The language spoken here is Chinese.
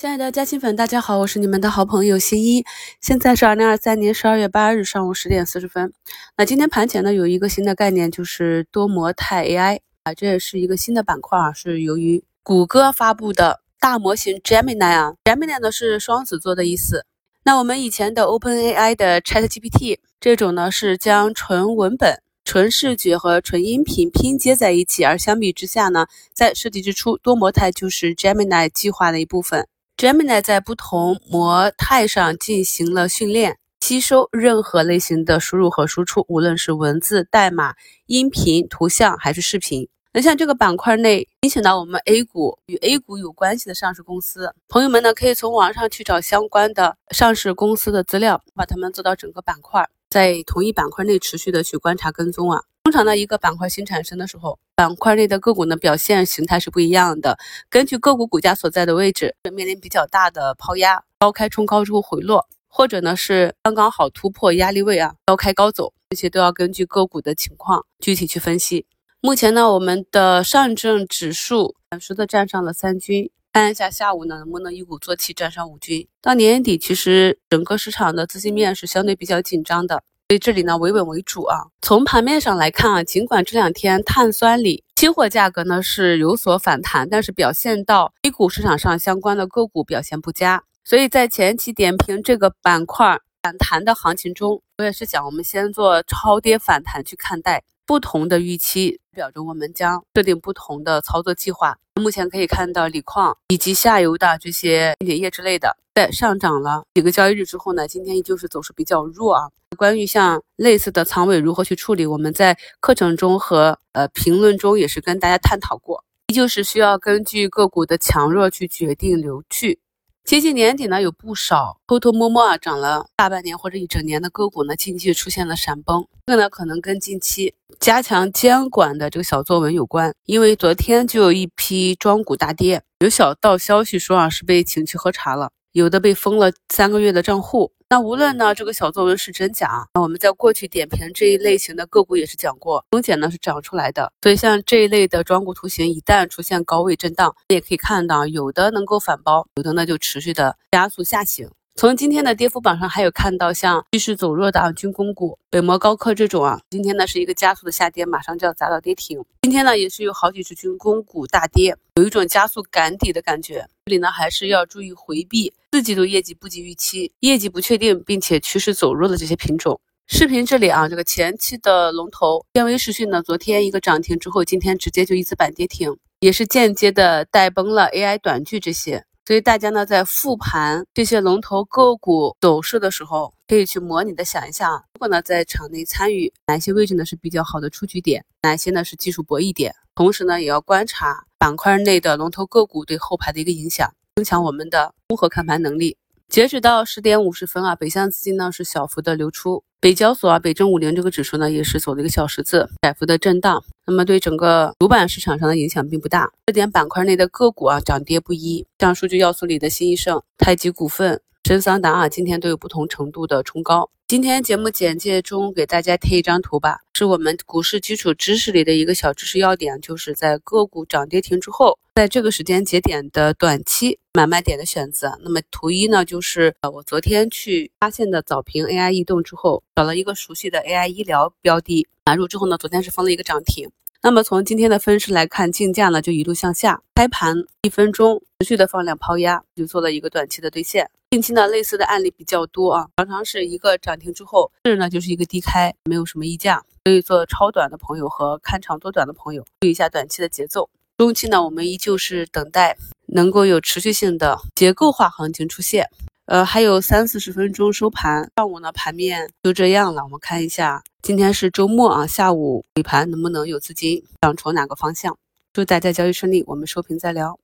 亲爱的嘉兴粉，大家好，我是你们的好朋友新一。现在是二零二三年十二月八日上午十点四十分。那今天盘前呢，有一个新的概念，就是多模态 AI 啊，这也是一个新的板块啊，是由于谷歌发布的大模型 Gemini 啊，Gemini 呢是双子座的意思。那我们以前的 OpenAI 的 ChatGPT 这种呢，是将纯文本、纯视觉和纯音频拼接在一起，而相比之下呢，在设计之初，多模态就是 Gemini 计划的一部分。Gemini 在不同模态上进行了训练，吸收任何类型的输入和输出，无论是文字、代码、音频、图像还是视频。那像这个板块内影响到我们 A 股与 A 股有关系的上市公司，朋友们呢可以从网上去找相关的上市公司的资料，把它们做到整个板块，在同一板块内持续的去观察跟踪啊。通常呢，一个板块新产生的时候，板块内的个股呢表现形态是不一样的。根据个股股价所在的位置，面临比较大的抛压，高开冲高之后回落，或者呢是刚刚好突破压力位啊，高开高走，这些都要根据个股的情况具体去分析。目前呢，我们的上证指数暂时的站上了三军，看一下下午呢能不能一鼓作气站上五军。到年底，其实整个市场的资金面是相对比较紧张的。所以这里呢，维稳为主啊。从盘面上来看啊，尽管这两天碳酸锂期货价格呢是有所反弹，但是表现到 A 股市场上相关的个股表现不佳。所以在前期点评这个板块反弹的行情中，我也是讲我们先做超跌反弹去看待。不同的预期表着我们将设定不同的操作计划。目前可以看到，锂矿以及下游的这些冶业之类的，在上涨了几个交易日之后呢，今天依旧是走势比较弱啊。关于像类似的仓位如何去处理，我们在课程中和呃评论中也是跟大家探讨过，依旧是需要根据个股的强弱去决定留去。接近年底呢，有不少偷偷摸摸啊涨了大半年或者一整年的个股呢，近期出现了闪崩。这个呢，可能跟近期加强监管的这个小作文有关。因为昨天就有一批庄股大跌，有小道消息说啊是被请去喝茶了，有的被封了三个月的账户。那无论呢这个小作文是真假，那我们在过去点评这一类型的个股也是讲过，风险呢是涨出来的。所以像这一类的庄股图形，一旦出现高位震荡，也可以看到有的能够反包，有的呢就持续的加速下行。从今天的跌幅榜上，还有看到像趋势走弱的啊军工股、北摩高科这种啊，今天呢是一个加速的下跌，马上就要砸到跌停。今天呢也是有好几只军工股大跌，有一种加速赶底的感觉。这里呢还是要注意回避四季度业绩不及预期、业绩不确定并且趋势走弱的这些品种。视频这里啊，这个前期的龙头天威视讯呢，昨天一个涨停之后，今天直接就一字板跌停，也是间接的带崩了 AI 短剧这些。所以大家呢，在复盘这些龙头个股走势的时候，可以去模拟的想一下，如果呢在场内参与，哪些位置呢是比较好的出局点，哪些呢是技术博弈点，同时呢也要观察板块内的龙头个股对后排的一个影响，增强我们的综合看盘能力。截止到十点五十分啊，北向资金呢是小幅的流出。北交所啊，北证五零这个指数呢，也是走了一个小十字，窄幅的震荡。那么对整个主板市场上的影响并不大。热点板块内的个股啊，涨跌不一。像数据要素里的新医盛、太极股份。深桑达啊，今天都有不同程度的冲高。今天节目简介中给大家贴一张图吧，是我们股市基础知识里的一个小知识要点，就是在个股涨跌停之后，在这个时间节点的短期买卖点的选择。那么图一呢，就是呃我昨天去发现的早评 AI 异动之后，找了一个熟悉的 AI 医疗标的买入之后呢，昨天是封了一个涨停。那么从今天的分时来看，竞价呢就一路向下，开盘一分钟持续的放量抛压，就做了一个短期的兑现。近期呢类似的案例比较多啊，常常是一个涨停之后，这呢就是一个低开，没有什么溢价，所以做超短的朋友和看长做短的朋友注意一下短期的节奏。中期呢，我们依旧是等待能够有持续性的结构化行情出现。呃，还有三四十分钟收盘，上午呢盘面就这样了。我们看一下，今天是周末啊，下午尾盘能不能有资金想从哪个方向？祝大家交易顺利，我们收评再聊。